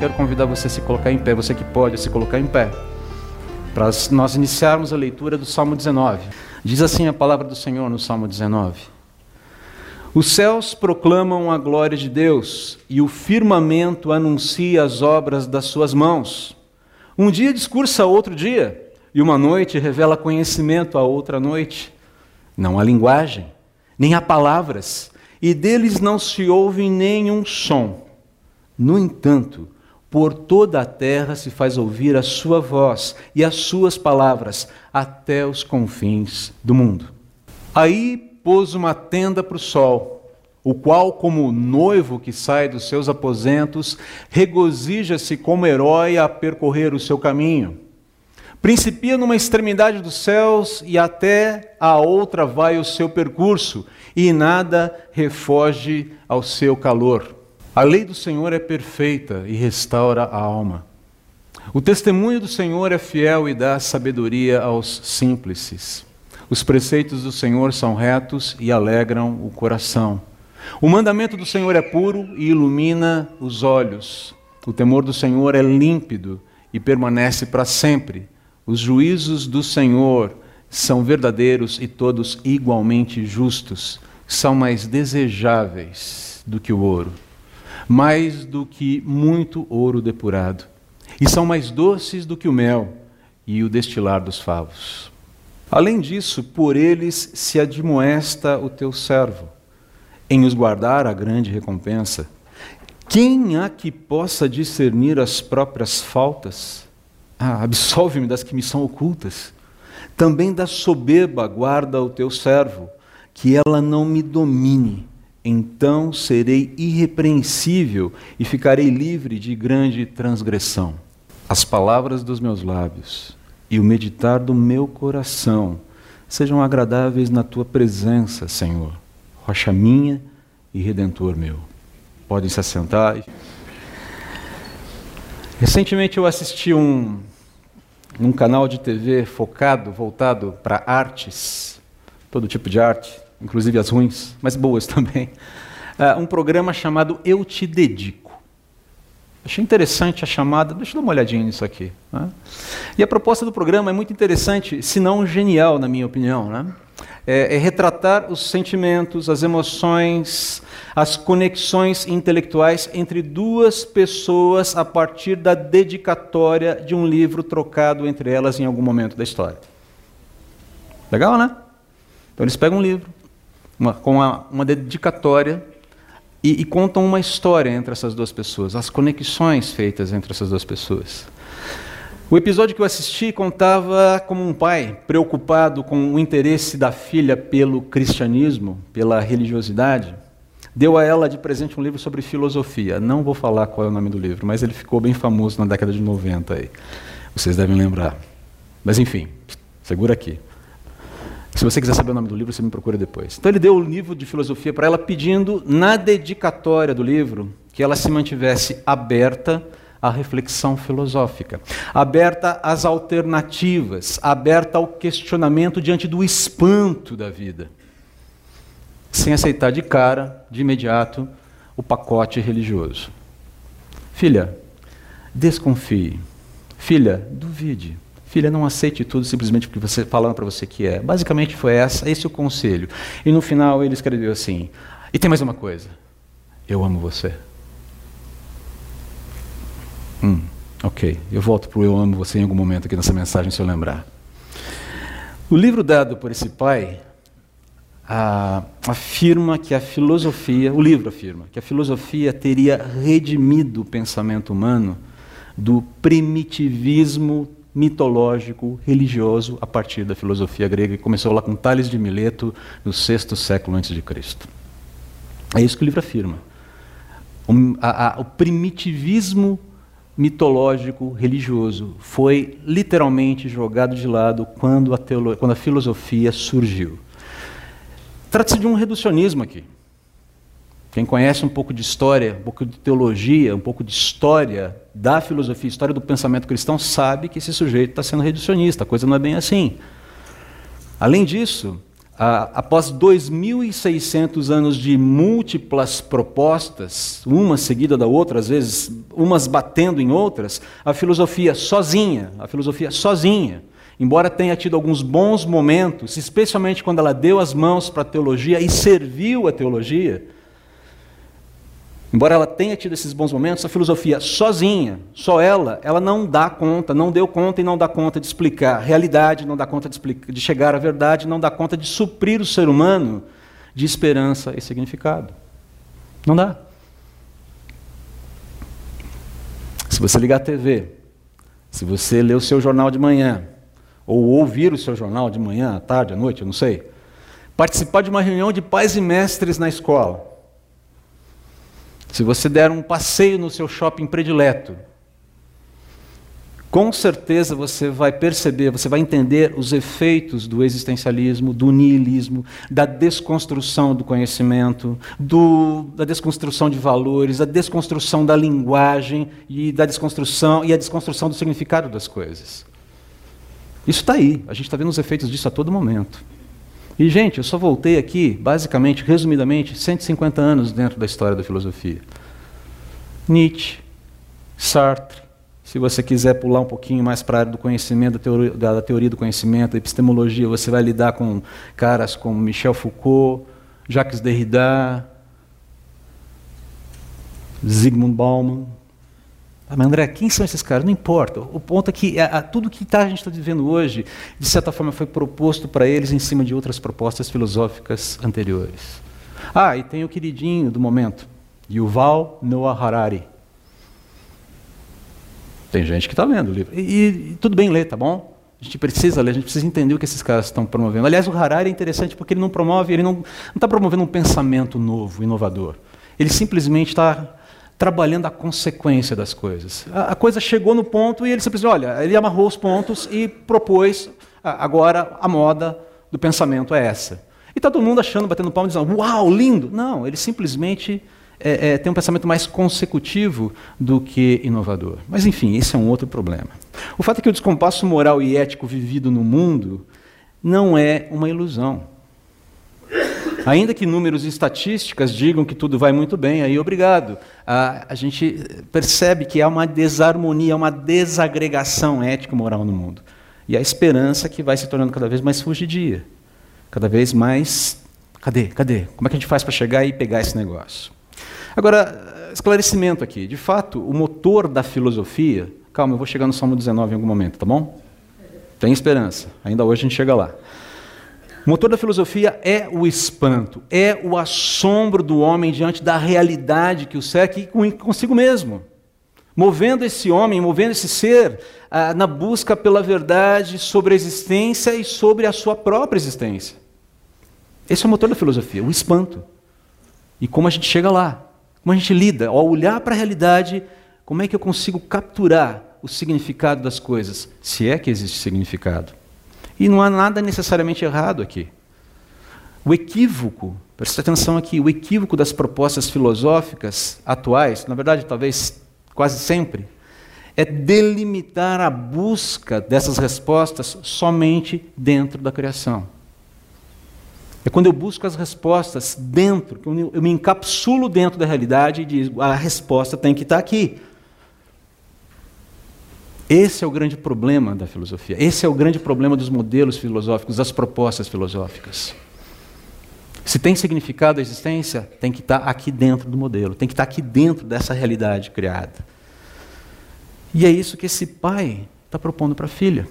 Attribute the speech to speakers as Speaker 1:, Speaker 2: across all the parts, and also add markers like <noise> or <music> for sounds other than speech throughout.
Speaker 1: quero convidar você a se colocar em pé, você que pode se colocar em pé, para nós iniciarmos a leitura do Salmo 19. Diz assim a palavra do Senhor no Salmo 19: Os céus proclamam a glória de Deus e o firmamento anuncia as obras das suas mãos. Um dia discursa outro dia, e uma noite revela conhecimento a outra noite. Não há linguagem, nem há palavras, e deles não se ouve nenhum som. No entanto, por toda a terra se faz ouvir a sua voz e as suas palavras até os confins do mundo. Aí pôs uma tenda para o sol, o qual, como noivo que sai dos seus aposentos, regozija-se como herói a percorrer o seu caminho. Principia numa extremidade dos céus e até a outra vai o seu percurso, e nada refoge ao seu calor. A lei do Senhor é perfeita e restaura a alma. O testemunho do Senhor é fiel e dá sabedoria aos simples. Os preceitos do Senhor são retos e alegram o coração. O mandamento do Senhor é puro e ilumina os olhos. O temor do Senhor é límpido e permanece para sempre. Os juízos do Senhor são verdadeiros e todos igualmente justos. São mais desejáveis do que o ouro mais do que muito ouro depurado, e são mais doces do que o mel e o destilar dos favos. Além disso, por eles se admoesta o teu servo, em os guardar a grande recompensa. Quem há que possa discernir as próprias faltas? Ah, absolve-me das que me são ocultas. Também da soberba guarda o teu servo, que ela não me domine então serei irrepreensível e ficarei livre de grande transgressão. As palavras dos meus lábios e o meditar do meu coração sejam agradáveis na tua presença, Senhor, rocha minha e redentor meu. Podem se assentar. Recentemente eu assisti um, um canal de TV focado, voltado para artes, todo tipo de arte, inclusive as ruins, mas boas <laughs> também, uh, um programa chamado Eu Te Dedico. Achei interessante a chamada, deixa eu dar uma olhadinha nisso aqui. Né? E a proposta do programa é muito interessante, se não genial, na minha opinião. Né? É, é retratar os sentimentos, as emoções, as conexões intelectuais entre duas pessoas a partir da dedicatória de um livro trocado entre elas em algum momento da história. Legal, né? Então eles pegam um livro, uma, com uma, uma dedicatória e, e, contam uma história entre essas duas pessoas, as conexões feitas entre essas duas pessoas. O episódio que eu assisti contava como um pai preocupado com o interesse da filha pelo cristianismo, pela religiosidade, deu a ela de presente um livro sobre filosofia. Não vou falar qual é o nome do livro, mas ele ficou bem famoso na década de 90 aí. Vocês devem lembrar. Mas enfim, segura aqui. Se você quiser saber o nome do livro, você me procura depois. Então ele deu o livro de filosofia para ela, pedindo na dedicatória do livro que ela se mantivesse aberta à reflexão filosófica, aberta às alternativas, aberta ao questionamento diante do espanto da vida, sem aceitar de cara, de imediato, o pacote religioso. Filha, desconfie. Filha, duvide. Filha, não aceite tudo simplesmente porque você falando para você que é. Basicamente foi essa, esse o conselho. E no final ele escreveu assim: "E tem mais uma coisa. Eu amo você." Hum, OK. Eu volto para o eu amo você em algum momento aqui nessa mensagem se eu lembrar. O livro dado por esse pai ah, afirma que a filosofia, o livro afirma que a filosofia teria redimido o pensamento humano do primitivismo mitológico, religioso, a partir da filosofia grega, que começou lá com Tales de Mileto, no sexto século antes de Cristo. É isso que o livro afirma. O, a, a, o primitivismo mitológico, religioso, foi literalmente jogado de lado quando a, quando a filosofia surgiu. Trata-se de um reducionismo aqui. Quem conhece um pouco de história, um pouco de teologia, um pouco de história da filosofia, história do pensamento cristão, sabe que esse sujeito está sendo reducionista, a coisa não é bem assim. Além disso, após 2.600 anos de múltiplas propostas, uma seguida da outra, às vezes umas batendo em outras, a filosofia sozinha, a filosofia sozinha, embora tenha tido alguns bons momentos, especialmente quando ela deu as mãos para a teologia e serviu a teologia, Embora ela tenha tido esses bons momentos, a filosofia sozinha, só ela, ela não dá conta, não deu conta e não dá conta de explicar a realidade, não dá conta de, explicar, de chegar à verdade, não dá conta de suprir o ser humano de esperança e significado. Não dá. Se você ligar a TV, se você ler o seu jornal de manhã, ou ouvir o seu jornal de manhã, à tarde, à noite, eu não sei, participar de uma reunião de pais e mestres na escola, se você der um passeio no seu shopping predileto, com certeza você vai perceber, você vai entender os efeitos do existencialismo, do niilismo, da desconstrução do conhecimento, do, da desconstrução de valores, da desconstrução da linguagem e da desconstrução e a desconstrução do significado das coisas. Isso está aí, a gente está vendo os efeitos disso a todo momento. E, gente, eu só voltei aqui, basicamente, resumidamente, 150 anos dentro da história da filosofia. Nietzsche, Sartre, se você quiser pular um pouquinho mais para a área do conhecimento, da teoria, da teoria do conhecimento, epistemologia, você vai lidar com caras como Michel Foucault, Jacques Derrida, Zygmunt Bauman, ah, mas André, quem são esses caras? Não importa. O ponto é que a, a, tudo que tá, a gente está vivendo hoje, de certa forma, foi proposto para eles em cima de outras propostas filosóficas anteriores. Ah, e tem o queridinho do momento, Yuval Noah Harari. Tem gente que está lendo o livro. E, e, tudo bem ler, tá bom? A gente precisa ler, a gente precisa entender o que esses caras estão promovendo. Aliás, o Harari é interessante porque ele não promove, ele não está promovendo um pensamento novo, inovador. Ele simplesmente está trabalhando a consequência das coisas. A, a coisa chegou no ponto e ele simplesmente, olha, ele amarrou os pontos e propôs, agora a moda do pensamento é essa. E está todo mundo achando, batendo palma, dizendo, uau, lindo. Não, ele simplesmente é, é, tem um pensamento mais consecutivo do que inovador. Mas, enfim, esse é um outro problema. O fato é que o descompasso moral e ético vivido no mundo não é uma ilusão. Ainda que números e estatísticas digam que tudo vai muito bem, aí obrigado. A, a gente percebe que há uma desarmonia, uma desagregação ético-moral no mundo. E a esperança que vai se tornando cada vez mais fugidia. Cada vez mais. Cadê? Cadê? Como é que a gente faz para chegar e pegar esse negócio? Agora, esclarecimento aqui. De fato, o motor da filosofia. Calma, eu vou chegar no Salmo 19 em algum momento, tá bom? Tem esperança. Ainda hoje a gente chega lá. O motor da filosofia é o espanto, é o assombro do homem diante da realidade que o cerca e consigo mesmo. Movendo esse homem, movendo esse ser ah, na busca pela verdade sobre a existência e sobre a sua própria existência. Esse é o motor da filosofia, o espanto. E como a gente chega lá, como a gente lida, ao olhar para a realidade, como é que eu consigo capturar o significado das coisas, se é que existe significado. E não há nada necessariamente errado aqui. O equívoco, preste atenção aqui, o equívoco das propostas filosóficas atuais, na verdade, talvez quase sempre, é delimitar a busca dessas respostas somente dentro da criação. É quando eu busco as respostas dentro, eu me encapsulo dentro da realidade e digo, a resposta tem que estar aqui. Esse é o grande problema da filosofia. Esse é o grande problema dos modelos filosóficos, das propostas filosóficas. Se tem significado a existência, tem que estar aqui dentro do modelo, tem que estar aqui dentro dessa realidade criada. E é isso que esse pai está propondo para a filha.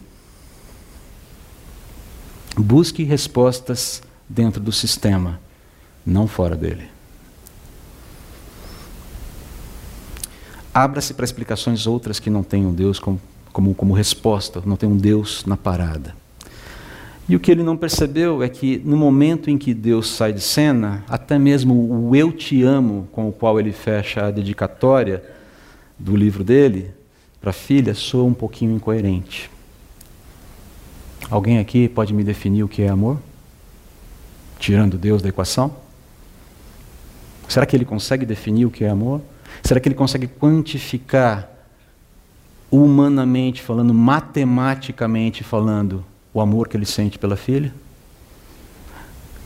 Speaker 1: Busque respostas dentro do sistema, não fora dele. Abra-se para explicações outras que não tenham Deus como, como, como resposta, não tem um Deus na parada. E o que ele não percebeu é que no momento em que Deus sai de cena, até mesmo o eu te amo, com o qual ele fecha a dedicatória do livro dele para a filha, soa um pouquinho incoerente. Alguém aqui pode me definir o que é amor? Tirando Deus da equação? Será que ele consegue definir o que é amor? Será que ele consegue quantificar, humanamente falando, matematicamente falando, o amor que ele sente pela filha?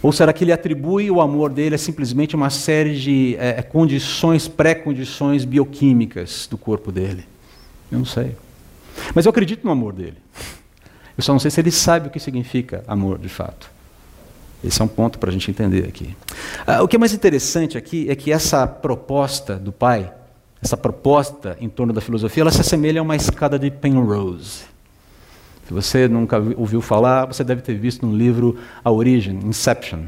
Speaker 1: Ou será que ele atribui o amor dele a simplesmente uma série de é, condições, pré-condições bioquímicas do corpo dele? Eu não sei. Mas eu acredito no amor dele. Eu só não sei se ele sabe o que significa amor de fato. Esse é um ponto para a gente entender aqui. Ah, o que é mais interessante aqui é que essa proposta do pai, essa proposta em torno da filosofia, ela se assemelha a uma escada de Penrose. Se você nunca ouviu falar, você deve ter visto no livro A Origem, Inception.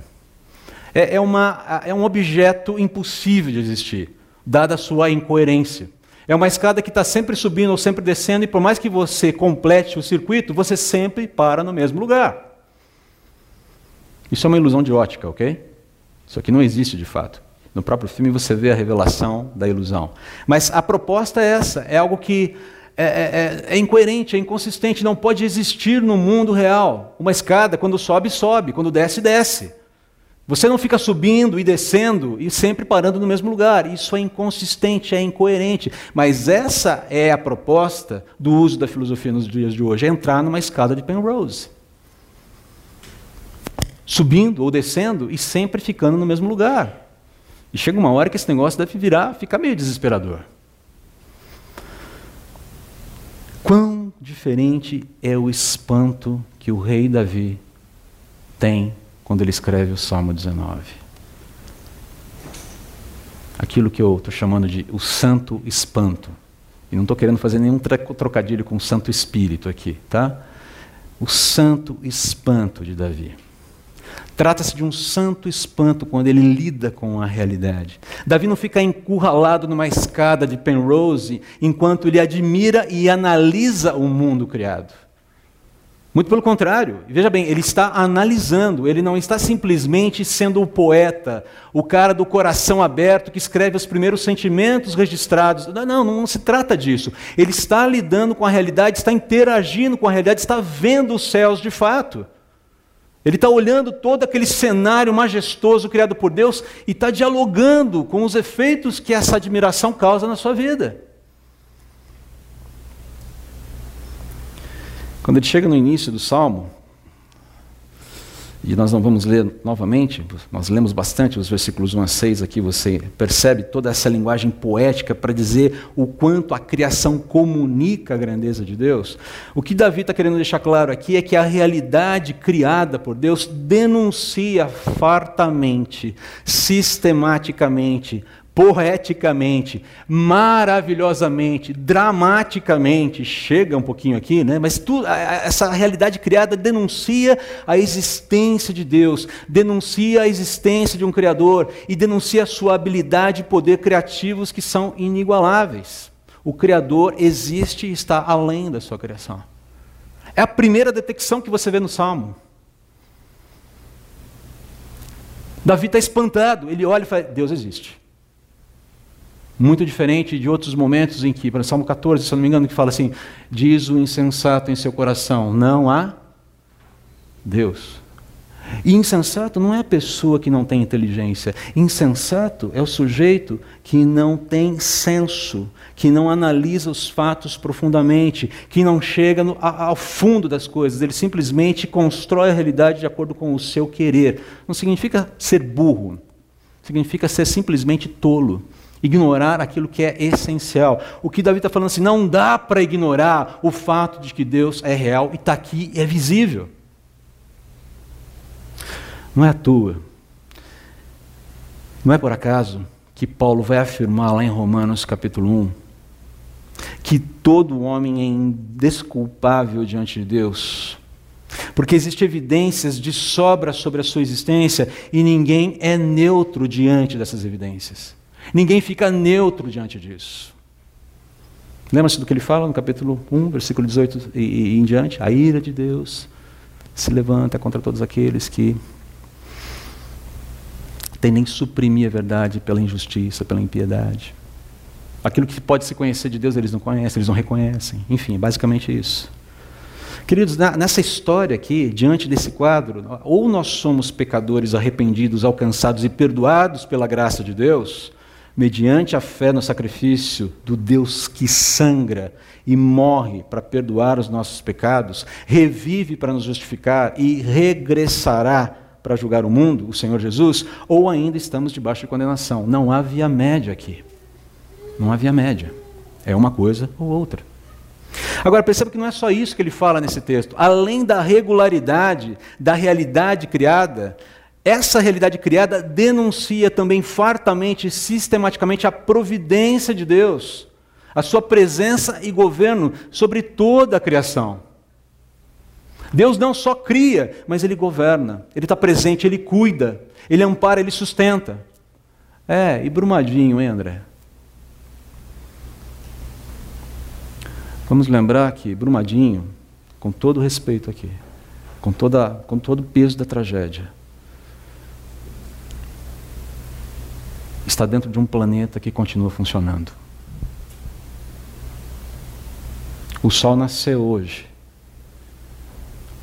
Speaker 1: É, é, uma, é um objeto impossível de existir, dada a sua incoerência. É uma escada que está sempre subindo ou sempre descendo, e por mais que você complete o circuito, você sempre para no mesmo lugar. Isso é uma ilusão de ótica, ok? Isso aqui não existe de fato. No próprio filme você vê a revelação da ilusão. Mas a proposta é essa: é algo que é, é, é, é, incoerente, é inconsistente, não pode existir no mundo real. Uma escada, quando sobe, sobe, quando desce, desce. Você não fica subindo e descendo e sempre parando no mesmo lugar. Isso é inconsistente, é incoerente. Mas essa é a proposta do uso da filosofia nos dias de hoje: é entrar numa escada de Penrose subindo ou descendo e sempre ficando no mesmo lugar. E chega uma hora que esse negócio deve virar, ficar meio desesperador. Quão diferente é o espanto que o rei Davi tem quando ele escreve o Salmo 19. Aquilo que eu estou chamando de o santo espanto. E não estou querendo fazer nenhum trocadilho com o Santo Espírito aqui, tá? O santo espanto de Davi. Trata-se de um santo espanto quando ele lida com a realidade. Davi não fica encurralado numa escada de Penrose enquanto ele admira e analisa o mundo criado. Muito pelo contrário, veja bem, ele está analisando, ele não está simplesmente sendo o poeta, o cara do coração aberto que escreve os primeiros sentimentos registrados. Não, não, não se trata disso. Ele está lidando com a realidade, está interagindo com a realidade, está vendo os céus de fato. Ele está olhando todo aquele cenário majestoso criado por Deus e está dialogando com os efeitos que essa admiração causa na sua vida. Quando ele chega no início do salmo, e nós não vamos ler novamente, nós lemos bastante os versículos 1 a 6 aqui, você percebe toda essa linguagem poética para dizer o quanto a criação comunica a grandeza de Deus. O que Davi está querendo deixar claro aqui é que a realidade criada por Deus denuncia fartamente, sistematicamente, poeticamente, maravilhosamente, dramaticamente, chega um pouquinho aqui, né? mas tu, essa realidade criada denuncia a existência de Deus, denuncia a existência de um Criador e denuncia a sua habilidade e poder criativos que são inigualáveis. O Criador existe e está além da sua criação. É a primeira detecção que você vê no Salmo. Davi está espantado, ele olha e fala: Deus existe. Muito diferente de outros momentos em que, para Salmo 14, se eu não me engano, que fala assim: diz o insensato em seu coração, não há Deus. E insensato não é a pessoa que não tem inteligência. Insensato é o sujeito que não tem senso, que não analisa os fatos profundamente, que não chega no, ao fundo das coisas. Ele simplesmente constrói a realidade de acordo com o seu querer. Não significa ser burro, significa ser simplesmente tolo ignorar aquilo que é essencial. O que Davi está falando assim, não dá para ignorar o fato de que Deus é real e está aqui, é visível. Não é à toa, não é por acaso que Paulo vai afirmar lá em Romanos capítulo 1 que todo homem é indesculpável diante de Deus, porque existem evidências de sobra sobre a sua existência e ninguém é neutro diante dessas evidências. Ninguém fica neutro diante disso. Lembra-se do que ele fala no capítulo 1, versículo 18 e, e, em diante? A ira de Deus se levanta contra todos aqueles que nem suprimir a verdade pela injustiça, pela impiedade. Aquilo que pode se conhecer de Deus, eles não conhecem, eles não reconhecem. Enfim, basicamente isso. Queridos, nessa história aqui, diante desse quadro, ou nós somos pecadores arrependidos, alcançados e perdoados pela graça de Deus, mediante a fé no sacrifício do Deus que sangra e morre para perdoar os nossos pecados, revive para nos justificar e regressará para julgar o mundo, o Senhor Jesus, ou ainda estamos debaixo de condenação. Não há via média aqui. Não há via média. É uma coisa ou outra. Agora perceba que não é só isso que ele fala nesse texto. Além da regularidade da realidade criada, essa realidade criada denuncia também fartamente, sistematicamente, a providência de Deus, a sua presença e governo sobre toda a criação. Deus não só cria, mas Ele governa, Ele está presente, Ele cuida, Ele ampara, Ele sustenta. É, e Brumadinho, hein, André? Vamos lembrar que Brumadinho, com todo respeito aqui, com, toda, com todo o peso da tragédia, está dentro de um planeta que continua funcionando. O Sol nasceu hoje.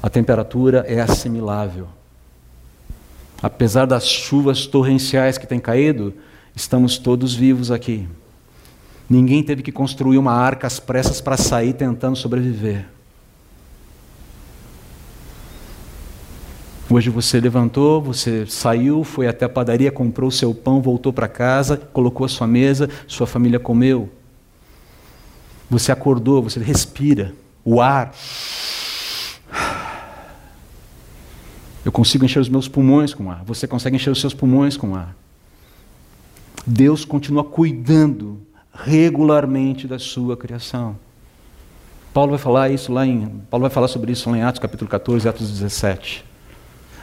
Speaker 1: A temperatura é assimilável. Apesar das chuvas torrenciais que têm caído, estamos todos vivos aqui. Ninguém teve que construir uma arca às pressas para sair tentando sobreviver. Hoje você levantou, você saiu, foi até a padaria, comprou o seu pão, voltou para casa, colocou a sua mesa, sua família comeu. Você acordou, você respira, o ar. Eu consigo encher os meus pulmões com ar, você consegue encher os seus pulmões com ar. Deus continua cuidando regularmente da sua criação. Paulo vai falar isso lá em Paulo vai falar sobre isso lá em Atos capítulo 14, Atos 17.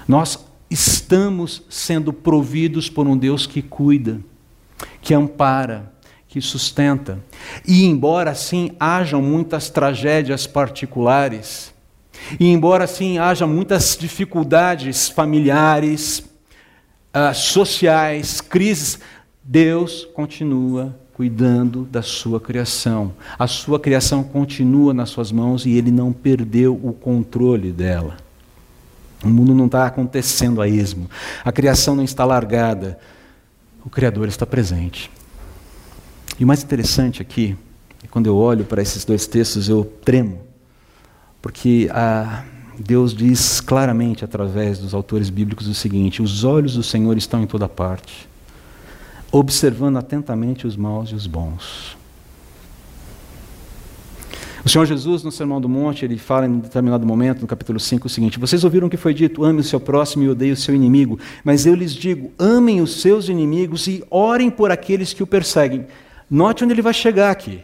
Speaker 1: Nós estamos sendo providos por um Deus que cuida, que ampara, que sustenta. E embora assim hajam muitas tragédias particulares, e embora assim haja muitas dificuldades familiares, uh, sociais, crises, Deus continua cuidando da sua criação. A sua criação continua nas suas mãos e ele não perdeu o controle dela. O mundo não está acontecendo a esmo. A criação não está largada. O Criador está presente. E o mais interessante aqui, é quando eu olho para esses dois textos, eu tremo. Porque a, Deus diz claramente, através dos autores bíblicos, o seguinte: os olhos do Senhor estão em toda parte, observando atentamente os maus e os bons. O Senhor Jesus, no Sermão do Monte, ele fala em determinado momento, no capítulo 5, o seguinte: Vocês ouviram o que foi dito, ame o seu próximo e odeie o seu inimigo. Mas eu lhes digo: amem os seus inimigos e orem por aqueles que o perseguem. Note onde ele vai chegar aqui.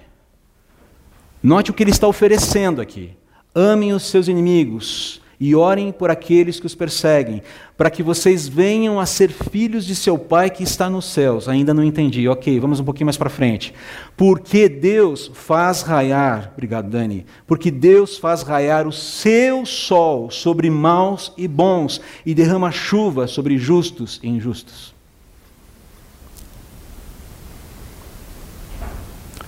Speaker 1: Note o que ele está oferecendo aqui. Amem os seus inimigos, e orem por aqueles que os perseguem, para que vocês venham a ser filhos de seu Pai que está nos céus. Ainda não entendi. Ok, vamos um pouquinho mais para frente. Porque Deus faz raiar, obrigado Dani, porque Deus faz raiar o seu sol sobre maus e bons e derrama chuva sobre justos e injustos.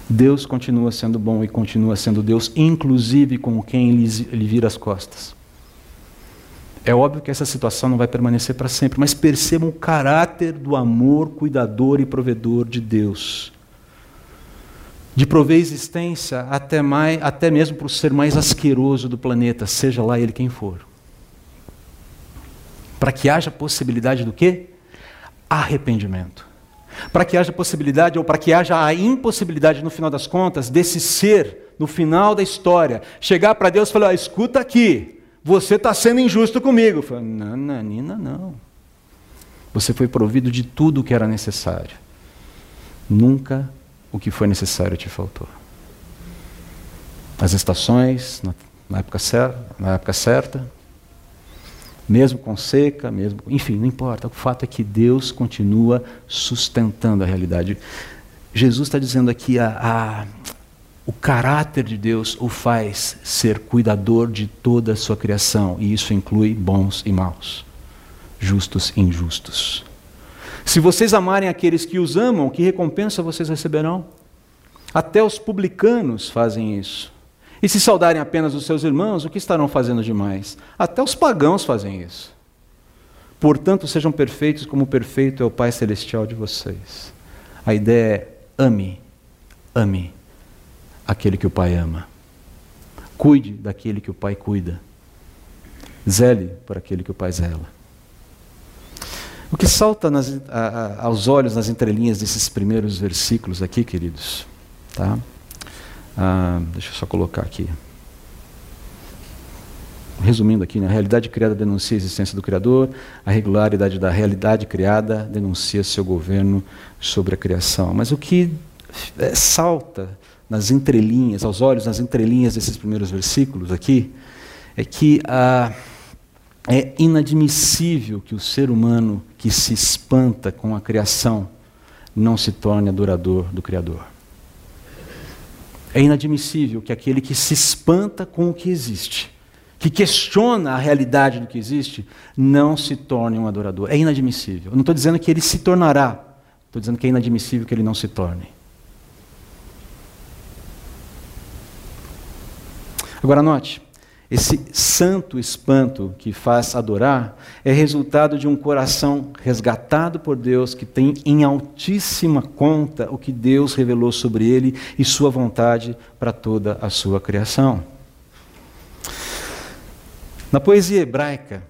Speaker 1: Deus continua sendo bom e continua sendo Deus, inclusive com quem lhe vira as costas. É óbvio que essa situação não vai permanecer para sempre, mas percebam o caráter do amor cuidador e provedor de Deus. De prover existência até, mais, até mesmo para o ser mais asqueroso do planeta, seja lá ele quem for. Para que haja possibilidade do quê? Arrependimento. Para que haja possibilidade, ou para que haja a impossibilidade, no final das contas, desse ser, no final da história, chegar para Deus e falar: escuta aqui, você está sendo injusto comigo. Falei, não, Nanina, não. Você foi provido de tudo o que era necessário. Nunca o que foi necessário te faltou. As estações, na, na, época, certa, na época certa, mesmo com seca, mesmo, enfim, não importa. O fato é que Deus continua sustentando a realidade. Jesus está dizendo aqui a, a, o caráter de Deus o faz ser cuidador de toda a sua criação, e isso inclui bons e maus, justos e injustos. Se vocês amarem aqueles que os amam, que recompensa vocês receberão? Até os publicanos fazem isso. E se saudarem apenas os seus irmãos, o que estarão fazendo demais? Até os pagãos fazem isso. Portanto, sejam perfeitos como perfeito é o Pai Celestial de vocês. A ideia é ame, ame aquele que o Pai ama. Cuide daquele que o Pai cuida. Zele por aquele que o Pai zela. O que salta nas, a, a, aos olhos nas entrelinhas desses primeiros versículos aqui, queridos, tá? Ah, deixa eu só colocar aqui. Resumindo aqui, né? a realidade criada denuncia a existência do Criador, a regularidade da realidade criada denuncia seu governo sobre a criação. Mas o que é, salta nas entrelinhas, aos olhos, nas entrelinhas desses primeiros versículos aqui, é que ah, é inadmissível que o ser humano que se espanta com a criação não se torne adorador do Criador. É inadmissível que aquele que se espanta com o que existe, que questiona a realidade do que existe, não se torne um adorador. É inadmissível. Eu não estou dizendo que ele se tornará, estou dizendo que é inadmissível que ele não se torne. Agora, note, esse santo espanto que faz adorar é resultado de um coração resgatado por Deus, que tem em altíssima conta o que Deus revelou sobre ele e sua vontade para toda a sua criação. Na poesia hebraica,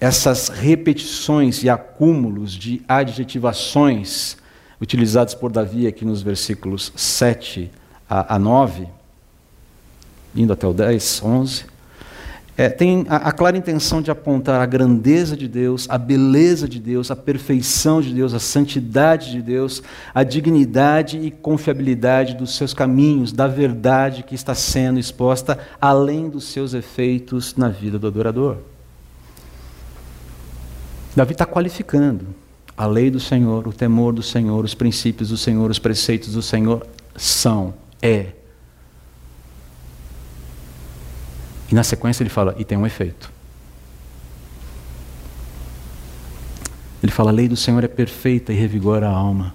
Speaker 1: essas repetições e acúmulos de adjetivações utilizados por Davi aqui nos versículos 7 a 9 indo até o 10, 11, é, tem a, a, clara intenção de apontar a grandeza de Deus, a beleza de Deus, a perfeição de Deus, a santidade de Deus, a dignidade e confiabilidade dos seus caminhos, da verdade que está sendo exposta, além dos seus efeitos na vida do adorador. Davi está qualificando a lei do Senhor, o temor do Senhor, os princípios do Senhor, os preceitos do Senhor são, é E na sequência ele fala, e tem um efeito. Ele fala, a lei do Senhor é perfeita e revigora a alma.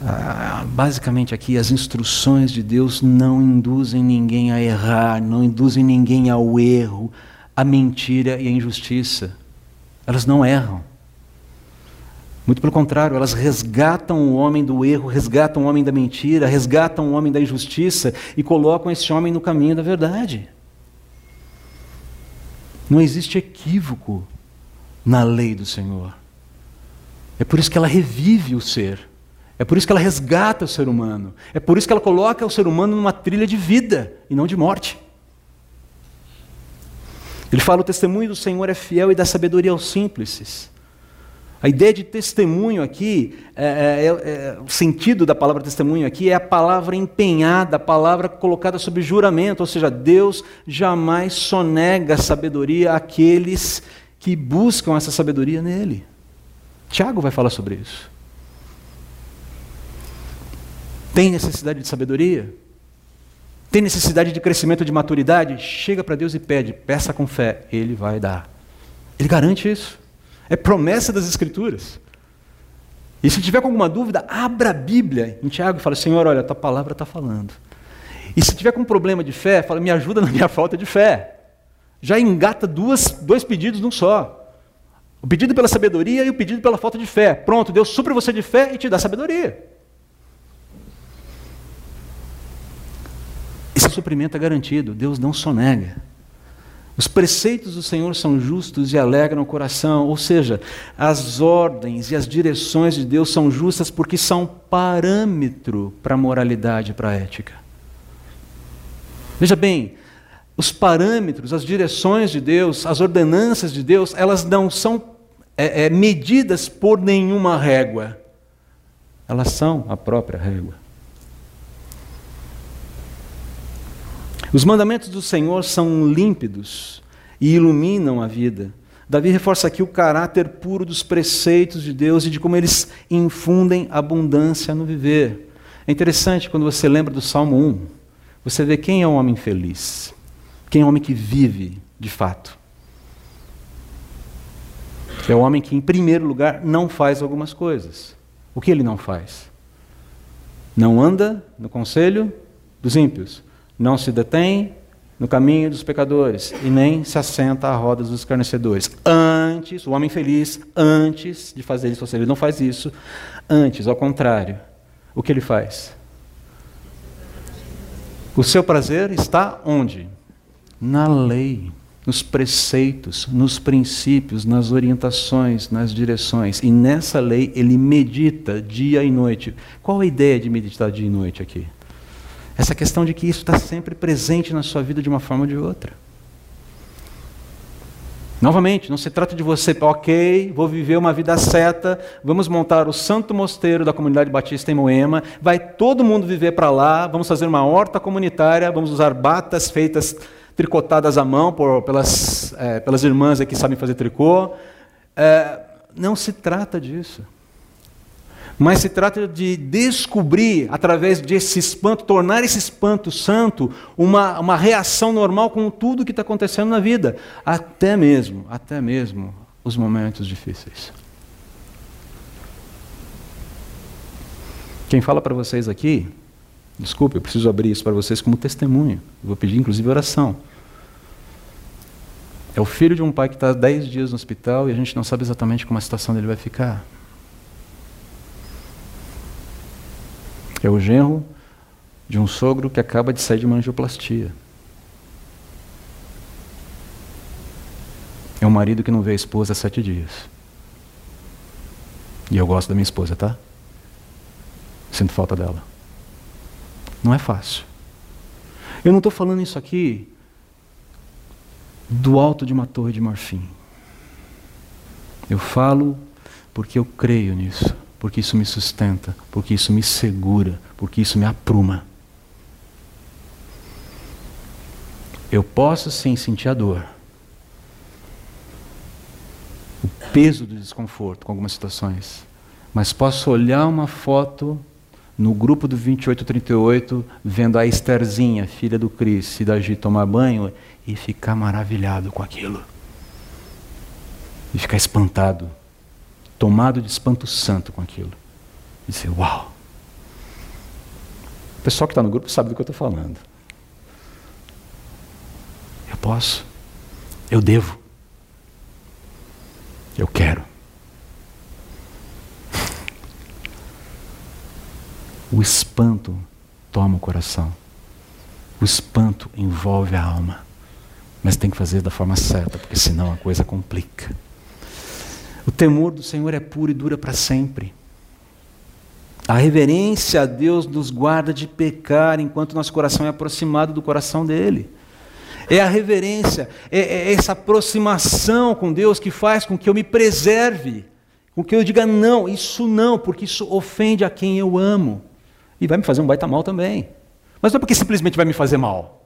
Speaker 1: Ah, basicamente aqui, as instruções de Deus não induzem ninguém a errar, não induzem ninguém ao erro, à mentira e à injustiça. Elas não erram. Muito pelo contrário, elas resgatam o homem do erro, resgatam o homem da mentira, resgatam o homem da injustiça e colocam esse homem no caminho da verdade. Não existe equívoco na lei do Senhor. É por isso que ela revive o ser. É por isso que ela resgata o ser humano. É por isso que ela coloca o ser humano numa trilha de vida e não de morte. Ele fala: o testemunho do Senhor é fiel e dá sabedoria aos simples. A ideia de testemunho aqui, é, é, é, é, o sentido da palavra testemunho aqui é a palavra empenhada, a palavra colocada sob juramento, ou seja, Deus jamais sonega sabedoria àqueles que buscam essa sabedoria nele. Tiago vai falar sobre isso. Tem necessidade de sabedoria? Tem necessidade de crescimento de maturidade? Chega para Deus e pede, peça com fé, Ele vai dar. Ele garante isso. É promessa das Escrituras. E se tiver alguma dúvida, abra a Bíblia em Tiago e fala: Senhor, olha, a tua palavra está falando. E se tiver com um problema de fé, fala: me ajuda na minha <laughs> falta de fé. Já engata duas, dois pedidos num só. O pedido pela sabedoria e o pedido pela falta de fé. Pronto, Deus supre você de fé e te dá sabedoria. Esse suprimento é garantido, Deus não sonega. Os preceitos do Senhor são justos e alegram o coração, ou seja, as ordens e as direções de Deus são justas porque são parâmetro para a moralidade e para a ética. Veja bem, os parâmetros, as direções de Deus, as ordenanças de Deus, elas não são é, é, medidas por nenhuma régua, elas são a própria régua. Os mandamentos do Senhor são límpidos e iluminam a vida. Davi reforça aqui o caráter puro dos preceitos de Deus e de como eles infundem abundância no viver. É interessante quando você lembra do Salmo 1, você vê quem é o homem feliz, quem é o homem que vive de fato. É o homem que, em primeiro lugar, não faz algumas coisas. O que ele não faz? Não anda no conselho dos ímpios, não se detém no caminho dos pecadores e nem se assenta à roda dos escarnecedores. Antes, o homem feliz, antes de fazer isso, ou seja, ele não faz isso, antes, ao contrário, o que ele faz? O seu prazer está onde? Na lei. nos preceitos, nos princípios, nas orientações, nas direções. E nessa lei ele medita dia e noite. Qual a ideia de meditar dia e noite aqui? Essa questão de que isso está sempre presente na sua vida de uma forma ou de outra. Novamente, não se trata de você, ok, vou viver uma vida seta, vamos montar o Santo Mosteiro da Comunidade Batista em Moema, vai todo mundo viver para lá, vamos fazer uma horta comunitária, vamos usar batas feitas, tricotadas à mão por, pelas, é, pelas irmãs que sabem fazer tricô. É, não se trata disso. Mas se trata de descobrir, através desse espanto, tornar esse espanto santo uma, uma reação normal com tudo que está acontecendo na vida. Até mesmo, até mesmo os momentos difíceis. Quem fala para vocês aqui, desculpe, eu preciso abrir isso para vocês como testemunho. vou pedir inclusive oração. É o filho de um pai que está 10 dias no hospital e a gente não sabe exatamente como a situação dele vai ficar. É o genro de um sogro que acaba de sair de uma angioplastia. É um marido que não vê a esposa há sete dias. E eu gosto da minha esposa, tá? Sinto falta dela. Não é fácil. Eu não estou falando isso aqui do alto de uma torre de marfim. Eu falo porque eu creio nisso porque isso me sustenta, porque isso me segura, porque isso me apruma. Eu posso sim sentir a dor, o peso do desconforto com algumas situações, mas posso olhar uma foto no grupo do 2838, vendo a Estherzinha, filha do Cris, e da Gi tomar banho e ficar maravilhado com aquilo. E ficar espantado tomado de espanto santo com aquilo. E dizer, uau! O pessoal que está no grupo sabe do que eu estou falando. Eu posso. Eu devo. Eu quero. O espanto toma o coração. O espanto envolve a alma. Mas tem que fazer da forma certa, porque senão a coisa complica. O temor do Senhor é puro e dura para sempre. A reverência a Deus nos guarda de pecar enquanto nosso coração é aproximado do coração dele. É a reverência, é, é essa aproximação com Deus que faz com que eu me preserve, com que eu diga não, isso não, porque isso ofende a quem eu amo. E vai me fazer um baita mal também. Mas não é porque simplesmente vai me fazer mal.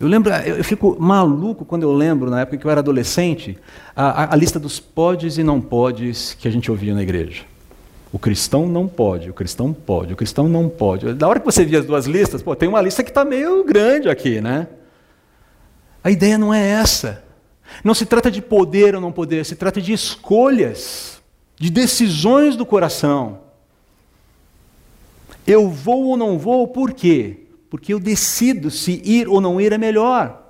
Speaker 1: Eu lembro, eu fico maluco quando eu lembro, na época que eu era adolescente, a, a, lista dos podes e não podes que a gente ouvia na igreja. O cristão não pode, o cristão pode, o cristão não pode. Da hora que você via as duas listas, pô, tem uma lista que está meio grande aqui, né? A ideia não é essa. Não se trata de poder ou não poder, se trata de escolhas, de decisões do coração. Eu vou ou não vou, por quê? Porque eu decido se ir ou não ir é melhor.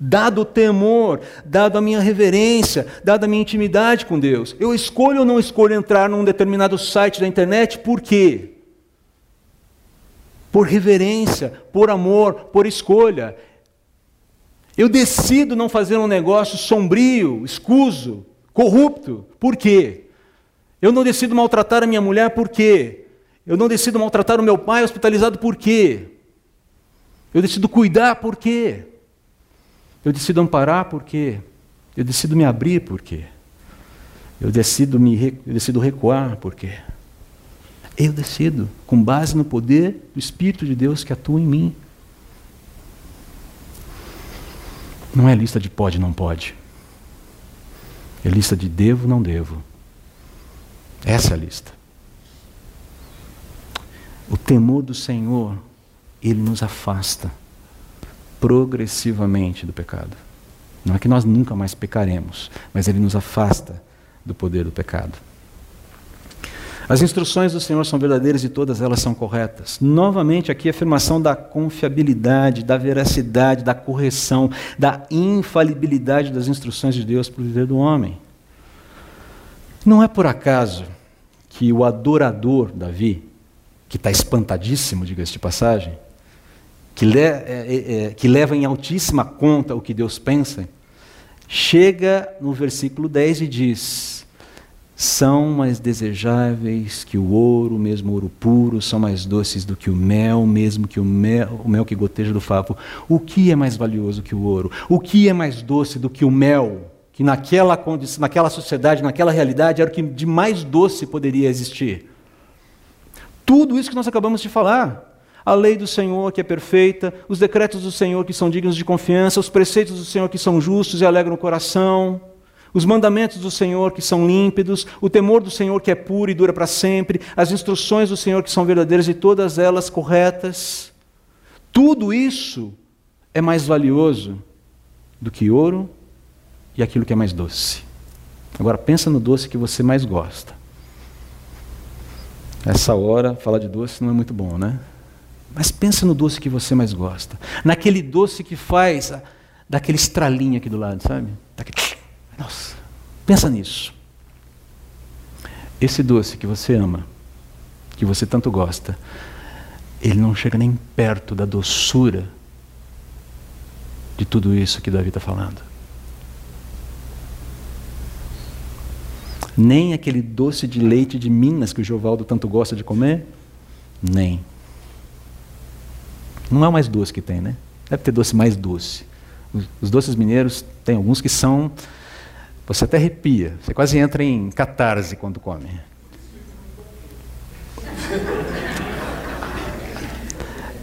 Speaker 1: Dado o temor, dado a minha reverência, dado a minha intimidade com Deus. Eu escolho ou não escolho entrar num determinado site da internet, por quê? Por reverência, por amor, por escolha. Eu decido não fazer um negócio sombrio, escuso, corrupto, por quê? Eu não decido maltratar a minha mulher, por quê? Eu não decido maltratar o meu pai hospitalizado, por quê? Eu decido cuidar por quê? Eu decido amparar por quê? Eu decido me abrir por quê? Eu decido, me, eu decido recuar por quê? Eu decido, com base no poder do Espírito de Deus que atua em mim. Não é lista de pode, não pode. É lista de devo, não devo. Essa é a lista. O temor do Senhor ele nos afasta progressivamente do pecado. Não é que nós nunca mais pecaremos, mas ele nos afasta do poder do pecado. As instruções do Senhor são verdadeiras e todas elas são corretas. Novamente, aqui a afirmação da confiabilidade, da veracidade, da correção, da infalibilidade das instruções de Deus para o viver do homem. Não é por acaso que o adorador Davi, que está espantadíssimo, diga-se de passagem, que, le, é, é, é, que leva em altíssima conta o que Deus pensa, chega no versículo 10 e diz: São mais desejáveis que o ouro, mesmo ouro puro, são mais doces do que o mel, mesmo que o mel, o mel que goteja do favo. O que é mais valioso que o ouro? O que é mais doce do que o mel? Que naquela, condição, naquela sociedade, naquela realidade, era o que de mais doce poderia existir. Tudo isso que nós acabamos de falar a lei do Senhor que é perfeita, os decretos do Senhor que são dignos de confiança, os preceitos do Senhor que são justos e alegram o coração, os mandamentos do Senhor que são límpidos, o temor do Senhor que é puro e dura para sempre, as instruções do Senhor que são verdadeiras e todas elas corretas. Tudo isso é mais valioso do que ouro e aquilo que é mais doce. Agora pensa no doce que você mais gosta. Essa hora, falar de doce não é muito bom, né? Mas pensa no doce que você mais gosta. Naquele doce que faz daquele estralinho aqui do lado, sabe? Nossa, pensa nisso. Esse doce que você ama, que você tanto gosta, ele não chega nem perto da doçura de tudo isso que Davi está falando. Nem aquele doce de leite de Minas que o Jovaldo tanto gosta de comer, nem. Não é o mais doce que tem, né? Deve ter doce mais doce. Os, doces mineiros tem alguns que são. Você até arrepia, você quase entra em catarse quando come.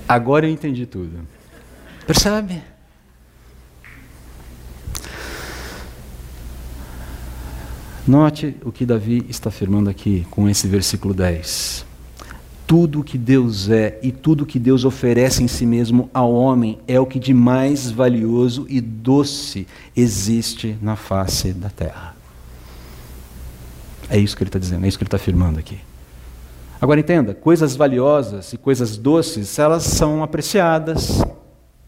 Speaker 1: Agora eu entendi tudo. Percebe? Note o que Davi está afirmando aqui com esse versículo 10 tudo que Deus é e tudo que Deus oferece em si mesmo ao homem é o que de mais valioso e doce existe na face da terra. É isso que ele está dizendo, é isso que ele está afirmando aqui. Agora entenda, coisas valiosas e coisas doces, elas são apreciadas,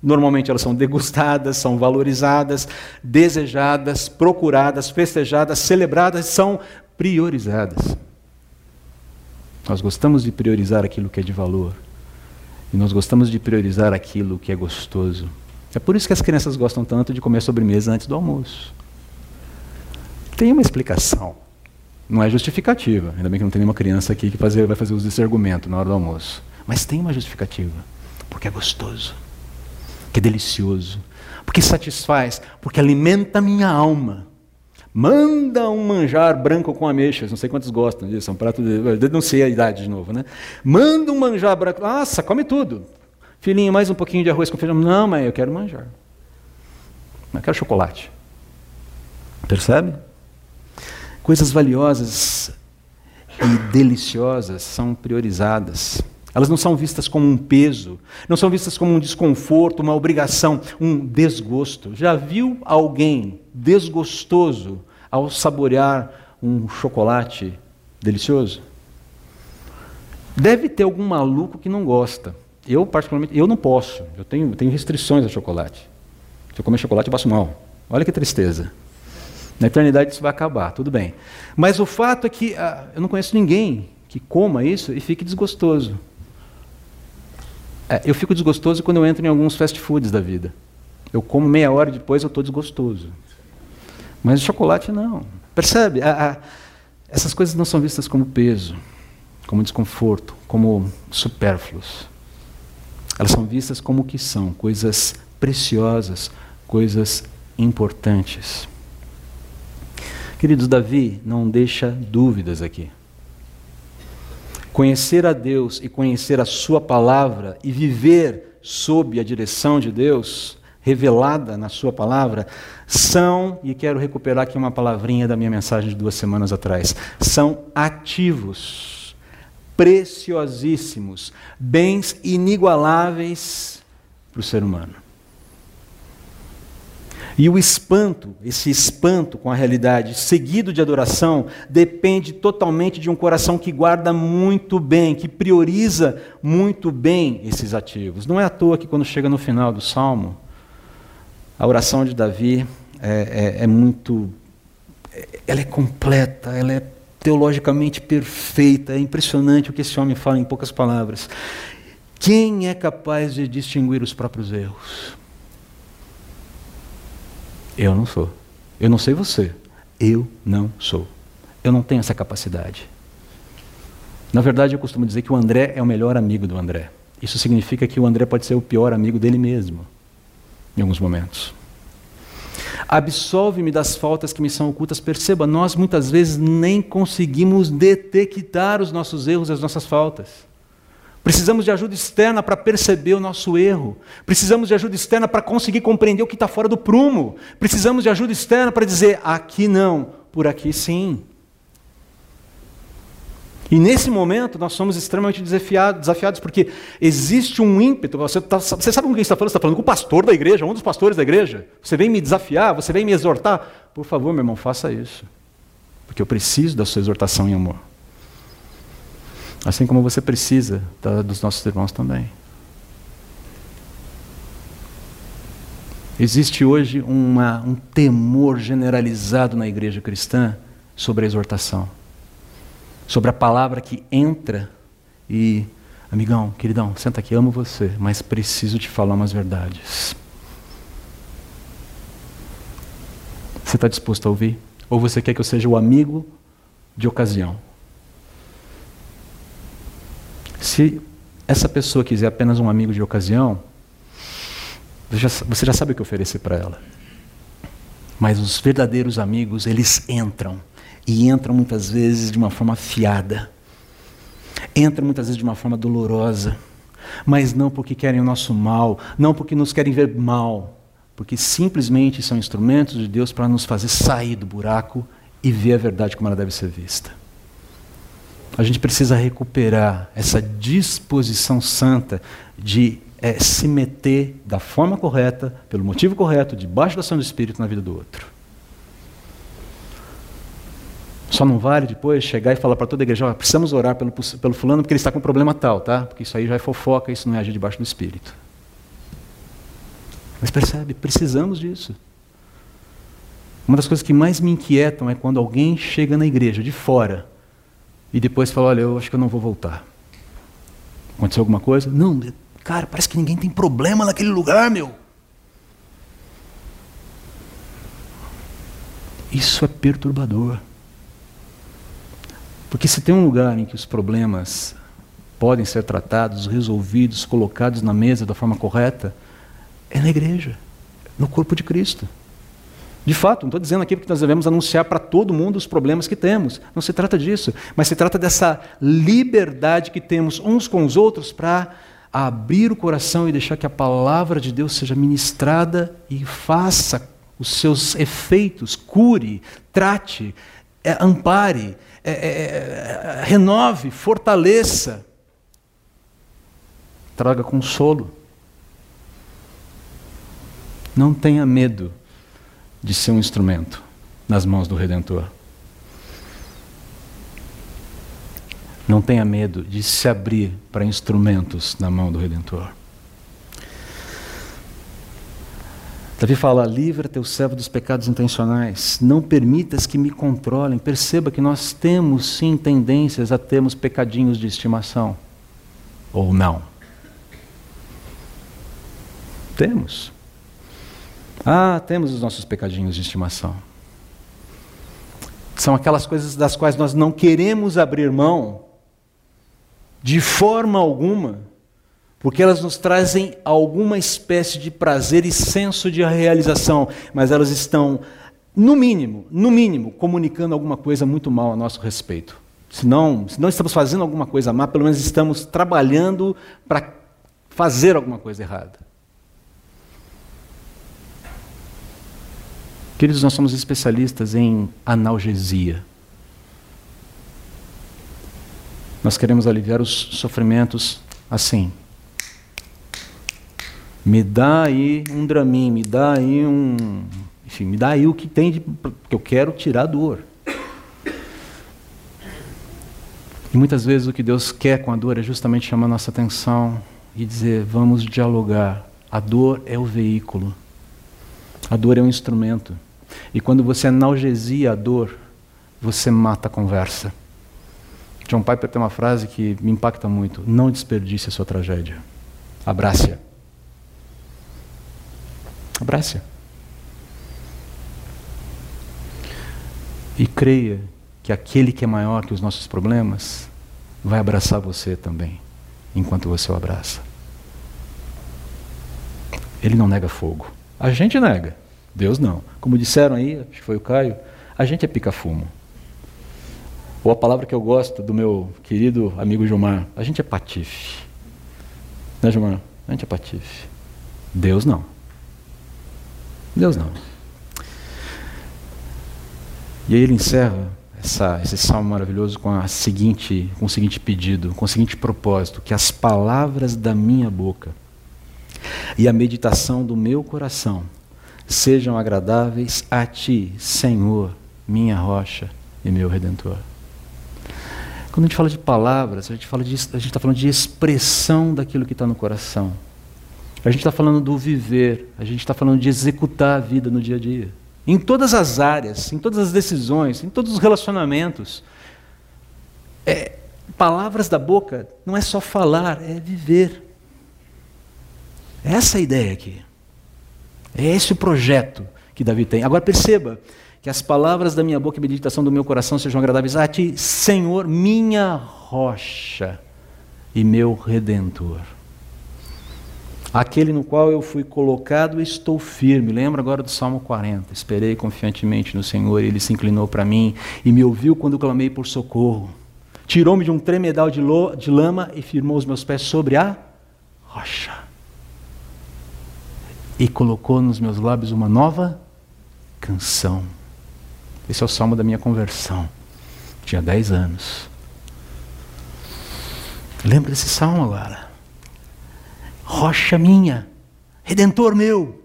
Speaker 1: normalmente elas são degustadas, são valorizadas, desejadas, procuradas, festejadas, celebradas, são priorizadas. Nós gostamos de priorizar aquilo que é de valor. E nós gostamos de priorizar aquilo que é gostoso. É por isso que as crianças gostam tanto de comer sobremesa antes do almoço. Tem uma explicação. Não é justificativa. Ainda bem que não tem nenhuma criança aqui que fazer, vai fazer uso desse argumento na hora do almoço. Mas tem uma justificativa. Porque é gostoso. Que é delicioso. Porque satisfaz. Porque alimenta a minha alma. Manda um manjar branco com ameixas. Não sei quantos gostam disso, é um prato de. Sei a idade de novo, né? Manda um manjar branco. Nossa, come tudo. Filhinho, mais um pouquinho de arroz com feijão. Não, mãe, eu quero manjar. Eu quero chocolate. Percebe? Coisas valiosas e deliciosas são priorizadas. Elas não são vistas como um peso, não são vistas como um desconforto, uma obrigação, um desgosto. Já viu alguém desgostoso ao saborear um chocolate delicioso? Deve ter algum maluco que não gosta. Eu, particularmente, eu não posso. Eu tenho, tenho restrições a chocolate. Se eu comer chocolate, eu passo mal. Olha que tristeza. Na eternidade isso vai acabar, tudo bem. Mas o fato é que ah, eu não conheço ninguém que coma isso e fique desgostoso. É, eu fico desgostoso quando eu entro em alguns fast foods da vida. Eu como meia hora depois eu estou desgostoso. Mas o chocolate não. Percebe? A, a, essas coisas não são vistas como peso, como desconforto, como supérfluos. Elas são vistas como o que são, coisas preciosas, coisas importantes. Queridos, Davi não deixa dúvidas aqui. Conhecer a Deus e conhecer a Sua palavra e viver sob a direção de Deus revelada na Sua palavra, são, e quero recuperar aqui uma palavrinha da minha mensagem de duas semanas atrás, são ativos, preciosíssimos, bens inigualáveis para o ser humano. E o espanto, esse espanto com a realidade, seguido de adoração, depende totalmente de um coração que guarda muito bem, que prioriza muito bem esses ativos. Não é à toa que quando chega no final do salmo, a oração de Davi é, é, é muito. Ela é completa, ela é teologicamente perfeita, é impressionante o que esse homem fala em poucas palavras. Quem é capaz de distinguir os próprios erros? Eu não sou. Eu não sei você. Eu não sou. Eu não tenho essa capacidade. Na verdade, eu costumo dizer que o André é o melhor amigo do André. Isso significa que o André pode ser o pior amigo dele mesmo, em alguns momentos. Absolve-me das faltas que me são ocultas. Perceba, nós muitas vezes nem conseguimos detectar os nossos erros e as nossas faltas. Precisamos de ajuda externa para perceber o nosso erro. Precisamos de ajuda externa para conseguir compreender o que está fora do prumo. Precisamos de ajuda externa para dizer aqui não, por aqui sim. E nesse momento nós somos extremamente desafiados, desafiados porque existe um ímpeto. Você, tá, você sabe com quem está falando? Você está falando com o pastor da igreja, um dos pastores da igreja. Você vem me desafiar, você vem me exortar. Por favor, meu irmão, faça isso. Porque eu preciso da sua exortação em amor. Assim como você precisa da, dos nossos irmãos também. Existe hoje uma, um temor generalizado na igreja cristã sobre a exortação sobre a palavra que entra e, amigão, queridão, senta aqui, amo você, mas preciso te falar umas verdades. Você está disposto a ouvir? Ou você quer que eu seja o amigo de ocasião? Se essa pessoa quiser apenas um amigo de ocasião, você já, sabe o que oferecer para ela. Mas os verdadeiros amigos, eles entram e entram muitas vezes de uma forma fiada, entram muitas vezes de uma forma dolorosa, mas não porque querem o nosso mal, não porque nos querem ver mal, porque simplesmente são instrumentos de Deus para nos fazer sair do buraco e ver a verdade como ela deve ser vista. A gente precisa recuperar essa disposição santa de é, se meter da forma correta, pelo motivo correto, debaixo da ação do Espírito na vida do outro. Só não vale depois chegar e falar para toda a igreja, precisamos orar pelo, pelo fulano porque ele está com um problema tal, tá? Porque isso aí já é fofoca, isso não é agir debaixo do Espírito. Mas percebe, precisamos disso. Uma das coisas que mais me inquietam é quando alguém chega na igreja de fora e depois fala, olha, eu acho que eu não vou voltar. Aconteceu alguma coisa? Não, cara, parece que ninguém tem problema naquele lugar, meu. Isso é perturbador. Porque se tem um lugar em que os problemas podem ser tratados, resolvidos, colocados na mesa da forma correta, é na igreja, no corpo de Cristo. De fato, não estou dizendo aqui porque nós devemos anunciar para todo mundo os problemas que temos. Não se trata disso. Mas se trata dessa liberdade que temos uns com os outros para abrir o coração e deixar que a palavra de Deus seja ministrada e faça os seus efeitos, cure, trate, é, ampare, é, é, é, renove, fortaleça, traga consolo. Não tenha medo de ser um instrumento nas mãos do Redentor. Não tenha medo de se abrir para instrumentos na mão do Redentor. Davi fala: livra teu servo dos pecados intencionais, não permitas que me controlem. Perceba que nós temos sim tendências a termos pecadinhos de estimação. Ou não? Temos. Ah, temos os nossos pecadinhos de estimação. São aquelas coisas das quais nós não queremos abrir mão de forma alguma porque elas nos trazem alguma espécie de prazer e senso de realização, mas elas estão, no mínimo, no mínimo, comunicando alguma coisa muito mal a nosso respeito. Se não, se não estamos fazendo alguma coisa má, pelo menos estamos trabalhando para fazer alguma coisa errada. Queridos, nós somos especialistas em analgesia. Nós queremos aliviar os sofrimentos assim, me dá aí um Dramin, me dá aí um. Enfim, me dá aí o que tem de. que eu quero tirar a dor. E muitas vezes o que Deus quer com a dor é justamente chamar nossa atenção e dizer: vamos dialogar. A dor é o veículo. A dor é um instrumento. E quando você analgesia a dor, você mata a conversa. John Piper tem uma frase que me impacta muito: Não desperdice a sua tragédia. Abrace-a. Abrace-a. E creia que aquele que é maior que os nossos problemas vai abraçar você também, enquanto você o abraça. Ele não nega fogo. A gente nega. Deus não. Como disseram aí, acho que foi o Caio, a gente é pica-fumo. Ou a palavra que eu gosto do meu querido amigo Gilmar, a gente é patife. Né, Gilmar? A gente é patife. Deus não. Deus não. E aí ele encerra essa, esse salmo maravilhoso com, a seguinte, com o seguinte pedido, com o seguinte propósito: que as palavras da minha boca e a meditação do meu coração sejam agradáveis a ti, Senhor, minha rocha e meu redentor. Quando a gente fala de palavras, a gente fala de, a gente está falando de expressão daquilo que está no coração. A gente está falando do viver, a gente está falando de executar a vida no dia a dia. Em todas as áreas, em todas as decisões, em todos os relacionamentos. É, palavras da boca não é só falar, é viver. É essa a ideia aqui. É esse o projeto que Davi tem. Agora perceba, que as palavras da minha boca e meditação do meu coração sejam agradáveis a ti, Senhor, minha rocha e meu redentor. Aquele no qual eu fui colocado, estou firme. Lembra agora do Salmo 40. Esperei confiantemente no Senhor, e ele se inclinou para mim e me ouviu quando clamei por socorro. Tirou-me de um tremedal de, de lama e firmou os meus pés sobre a rocha. E colocou nos meus lábios uma nova canção. Esse é o salmo da minha conversão. Tinha 10 anos. Lembra desse salmo agora? Rocha minha, redentor meu,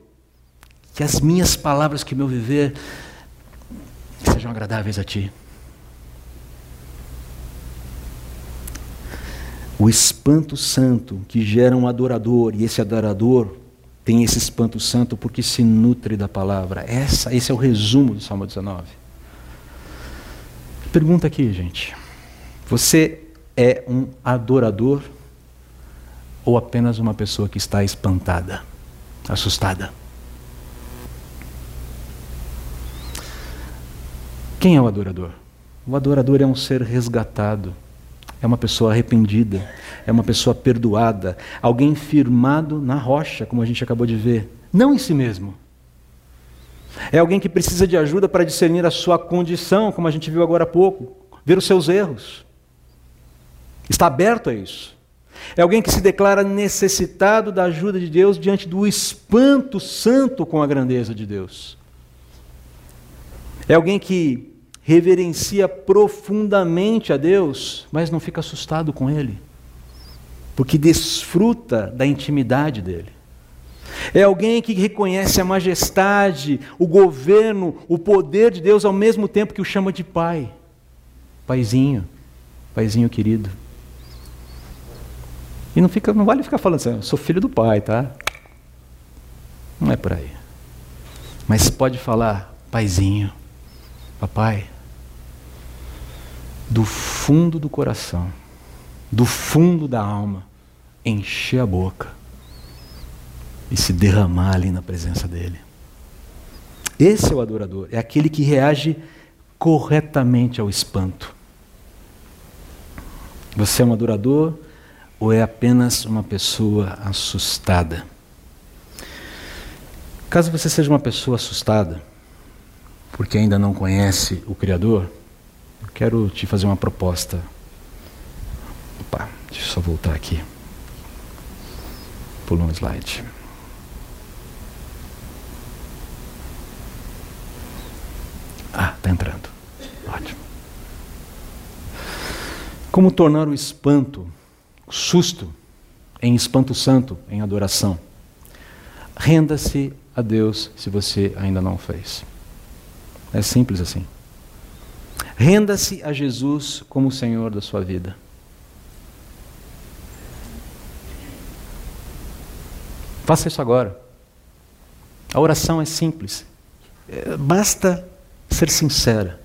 Speaker 1: que as minhas palavras, que meu viver sejam agradáveis a ti. O espanto santo que gera um adorador, e esse adorador tem esse espanto santo porque se nutre da palavra. Essa, esse é o resumo do Salmo 19. Pergunta aqui, gente. Você é um adorador ou apenas uma pessoa que está espantada, assustada? Quem é o adorador? O adorador é um ser resgatado, é uma pessoa arrependida, é uma pessoa perdoada, alguém firmado na rocha, como a gente acabou de ver, não em si mesmo, é alguém que precisa de ajuda para discernir a sua condição, como a gente viu agora há pouco, ver os seus erros. Está aberto a isso. É alguém que se declara necessitado da ajuda de Deus diante do espanto santo com a grandeza de Deus. É alguém que reverencia profundamente a Deus, mas não fica assustado com Ele, porque desfruta da intimidade dele. É alguém que reconhece a majestade, o governo, o poder de Deus ao mesmo tempo que o chama de pai. Paizinho, paizinho querido. E não, fica, não vale ficar falando assim, eu sou filho do pai, tá? Não é por aí. Mas pode falar, paizinho, papai, do fundo do coração, do fundo da alma, encher a boca e se derramar ali na presença dele. Esse é o adorador, é aquele que reage corretamente ao espanto. Você é um adorador ou é apenas uma pessoa assustada? Caso você seja uma pessoa assustada, porque ainda não conhece o Criador, eu quero te fazer uma proposta. Opa, deixa eu só voltar aqui. Pulou um slide. Ah, está entrando. Ótimo. Como tornar o espanto, susto, em espanto santo, em adoração? Renda-se a Deus se você ainda não fez. É simples assim. Renda-se a Jesus como o Senhor da sua vida. Faça isso agora. A oração é simples. É, basta ser sincera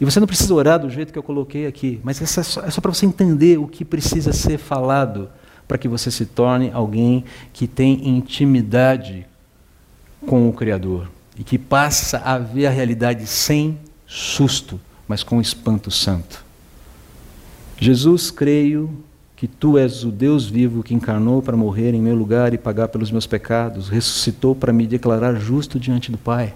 Speaker 1: E você não precisa orar do jeito que eu coloquei aqui, mas é só, é só para você entender o que precisa ser falado para que você se torne alguém que tem intimidade com o Criador e que passa a ver a realidade sem susto, mas com espanto santo. Jesus, creio que tu és o Deus vivo que encarnou para morrer em meu lugar e pagar pelos meus pecados, ressuscitou para me declarar justo diante do Pai.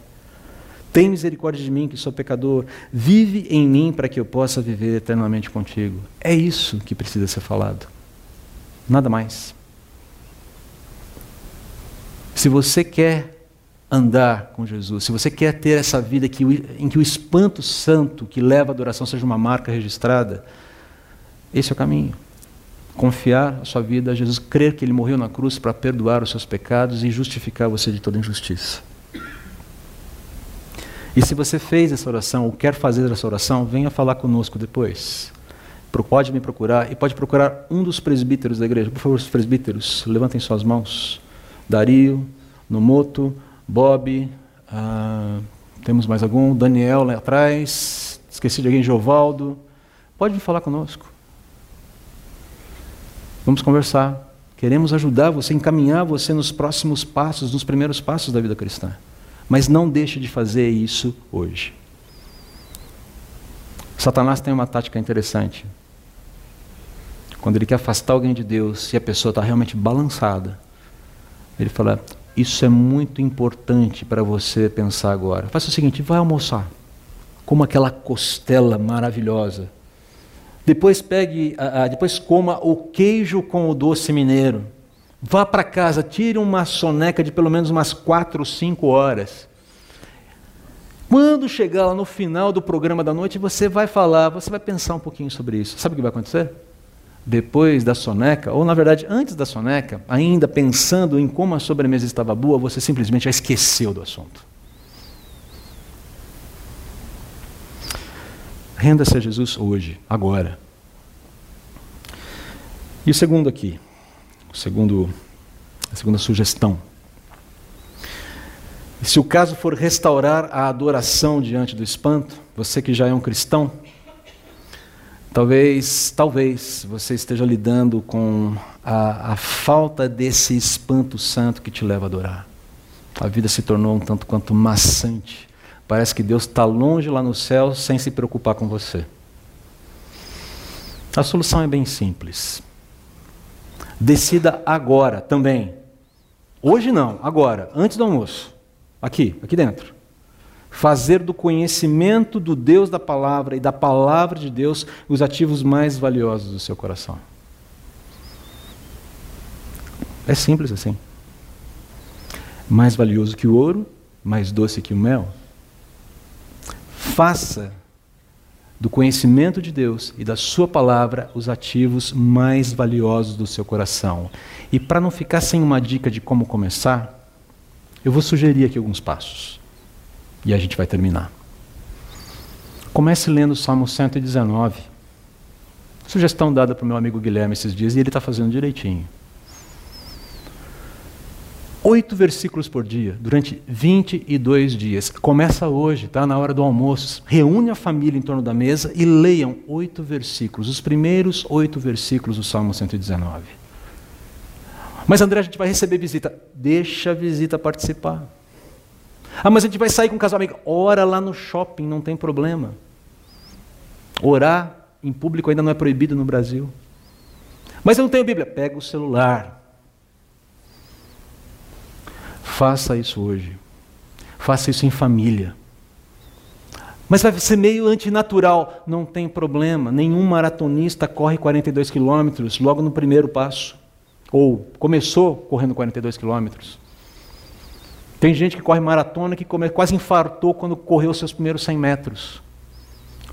Speaker 1: Tem misericórdia de mim, que sou pecador. Vive em mim para que eu possa viver eternamente contigo. É isso que precisa ser falado. Nada mais. Se você quer andar com Jesus, se você quer ter essa vida que, em que o espanto santo que leva à adoração seja uma marca registrada, esse é o caminho. Confiar a sua vida a Jesus, crer que Ele morreu na cruz para perdoar os seus pecados e justificar você de toda injustiça. E se você fez essa oração ou quer fazer essa oração, venha falar conosco depois. Pode me procurar e pode procurar um dos presbíteros da igreja. Por favor, os presbíteros, levantem suas mãos. Dario, Nomoto, Bob, ah, temos mais algum? Daniel lá atrás, esqueci de alguém, Jovaldo. Pode falar conosco. Vamos conversar. Queremos ajudar você, encaminhar você nos próximos passos, nos primeiros passos da vida cristã. Mas não deixe de fazer isso hoje. Satanás tem uma tática interessante. Quando ele quer afastar alguém de Deus e a pessoa está realmente balançada, ele fala: isso é muito importante para você pensar agora. Faça o seguinte: vai almoçar. Coma aquela costela maravilhosa. Depois pegue, depois coma o queijo com o doce mineiro. Vá para casa, tire uma soneca de pelo menos umas quatro ou cinco horas. Quando chegar lá no final do programa da noite, você vai falar, você vai pensar um pouquinho sobre isso. Sabe o que vai acontecer? depois da soneca, ou na verdade antes da soneca, ainda pensando em como a sobremesa estava boa, você simplesmente já esqueceu do assunto. Renda-se a Jesus hoje, agora. E o segundo aqui, segundo, a segunda sugestão. Se o caso for restaurar a adoração diante do espanto, você que já é um cristão, Talvez, talvez você esteja lidando com a, a, falta desse espanto santo que te leva a adorar. A vida se tornou um tanto quanto maçante. Parece que Deus está longe lá no céu sem se preocupar com você. A solução é bem simples. Decida agora também. Hoje não, agora, antes do almoço. Aqui, aqui dentro fazer do conhecimento do Deus da palavra e da palavra de Deus os ativos mais valiosos do seu coração. É simples assim. Mais valioso que o ouro, mais doce que o mel. Faça do conhecimento de Deus e da Sua palavra os ativos mais valiosos do seu coração. E para não ficar sem uma dica de como começar, eu vou sugerir aqui alguns passos. E a gente vai terminar. Comece lendo o Salmo 119. Sugestão dada para o meu amigo Guilherme esses dias, e ele está fazendo direitinho. Oito versículos por dia, durante 22 dias. Começa hoje, tá? Na hora do almoço. Reúne a família em torno da mesa e leiam oito versículos, os primeiros oito versículos do Salmo 119. Mas André, a gente vai receber visita. Deixa a visita participar. Ah, mas a gente vai sair com um casal amigo. Ora lá no shopping, não tem problema. Orar em público ainda não é proibido no Brasil. Mas eu não tenho Bíblia. Pega o celular. Faça isso hoje. Faça isso em família. Mas vai ser meio antinatural. Não tem problema. Nenhum maratonista corre 42 quilômetros logo no primeiro passo. Ou começou correndo 42 quilômetros. Tem gente que corre maratona que quase infartou quando correu seus primeiros 100 metros.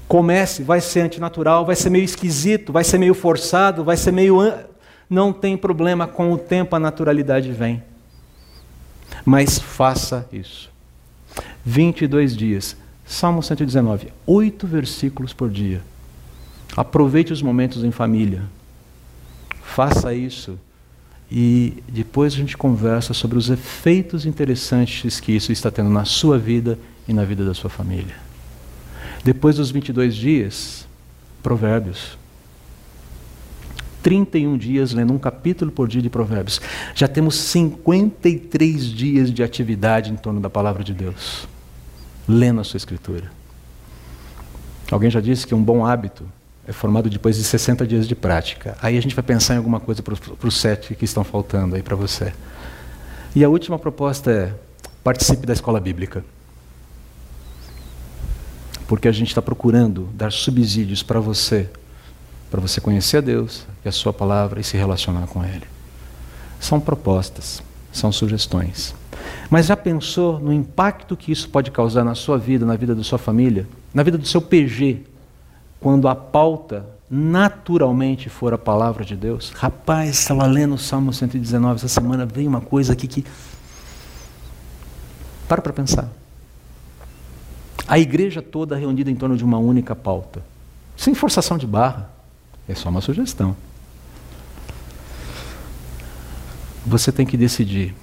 Speaker 1: Comece, vai ser antinatural, vai ser meio esquisito, vai ser meio forçado, vai ser meio. Não tem problema, com o tempo a naturalidade vem. Mas faça isso. 22 dias. Salmo 119, oito versículos por dia. Aproveite os momentos em família. Faça isso e depois a gente conversa sobre os efeitos interessantes que isso está tendo na sua vida e na vida da sua família. Depois dos 22 dias, Provérbios. 31 dias lendo um capítulo por dia de Provérbios. Já temos 53 dias de atividade em torno da palavra de Deus, lendo a sua escritura. Alguém já disse que um bom hábito é formado depois de 60 dias de prática. Aí a gente vai pensar em alguma coisa para os sete que estão faltando aí para você. E a última proposta é: participe da escola bíblica. Porque a gente está procurando dar subsídios para você, para você conhecer a Deus e a Sua palavra e se relacionar com Ele. São propostas, são sugestões. Mas já pensou no impacto que isso pode causar na sua vida, na vida da sua família, na vida do seu PG, quando a pauta naturalmente for a palavra de Deus? Rapaz, estava lendo o Salmo 119 essa semana, veio uma coisa aqui que. Para para pensar. A igreja toda reunida em torno de uma única pauta. Sem forçação de barra. É só uma sugestão. Você tem que decidir.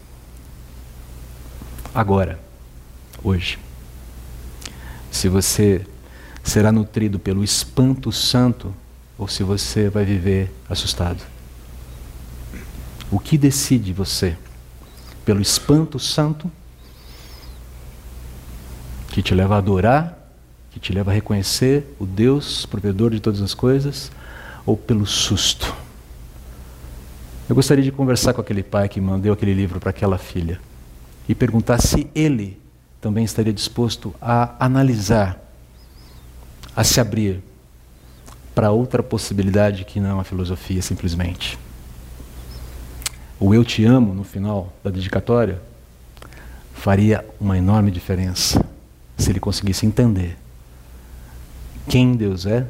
Speaker 1: Agora. Hoje. Se você será nutrido pelo espanto santo ou se você vai viver assustado. O que decide você? Pelo espanto santo que te leva a adorar, que te leva a reconhecer o Deus provedor de todas as coisas, ou pelo susto? Eu gostaria de conversar com aquele pai que mandou aquele livro para aquela filha e perguntar se ele também estaria disposto a analisar a se abrir para outra possibilidade que não a filosofia simplesmente. O eu te amo no final da dedicatória faria uma enorme diferença se ele conseguisse entender quem Deus é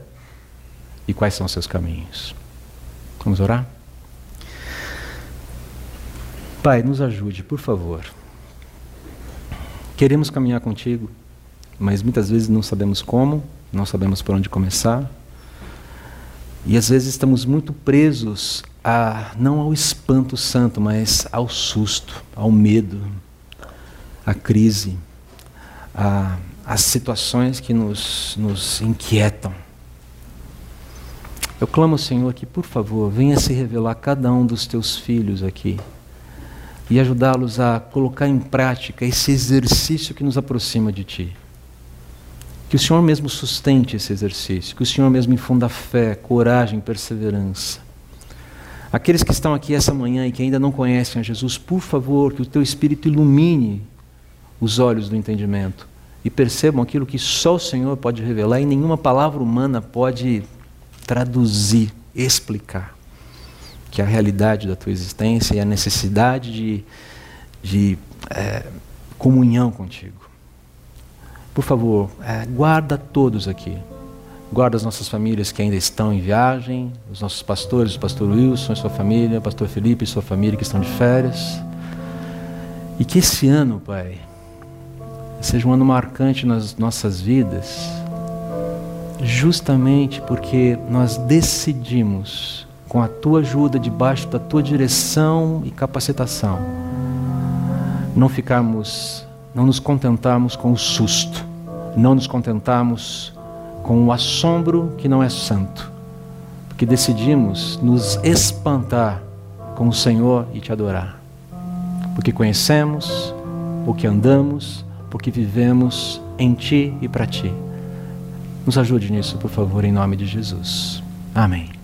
Speaker 1: e quais são seus caminhos. Vamos orar? Pai, nos ajude, por favor. Queremos caminhar contigo, mas muitas vezes não sabemos como não sabemos por onde começar. E às vezes estamos muito presos a não ao espanto santo, mas ao susto, ao medo, à crise, às situações que nos, nos inquietam. Eu clamo, Senhor, que por favor venha se revelar a cada um dos teus filhos aqui e ajudá-los a colocar em prática esse exercício que nos aproxima de Ti. Que o Senhor mesmo sustente esse exercício, que o Senhor mesmo infunda fé, coragem, perseverança. Aqueles que estão aqui essa manhã e que ainda não conhecem a Jesus, por favor, que o teu Espírito ilumine os olhos do entendimento e percebam aquilo que só o Senhor pode revelar e nenhuma palavra humana pode traduzir, explicar. Que a realidade da tua existência e a necessidade de, de é, comunhão contigo. Por favor, é, guarda todos aqui. Guarda as nossas famílias que ainda estão em viagem, os nossos pastores, o pastor Wilson e sua família, o pastor Felipe e sua família que estão de férias. E que esse ano, Pai, seja um ano marcante nas nossas vidas, justamente porque nós decidimos, com a tua ajuda, debaixo da tua direção e capacitação, não ficarmos não nos contentarmos com o susto, não nos contentarmos com o assombro que não é santo, porque decidimos nos espantar com o Senhor e te adorar, porque conhecemos, porque andamos, porque vivemos em Ti e para Ti. Nos ajude nisso, por favor, em nome de Jesus. Amém.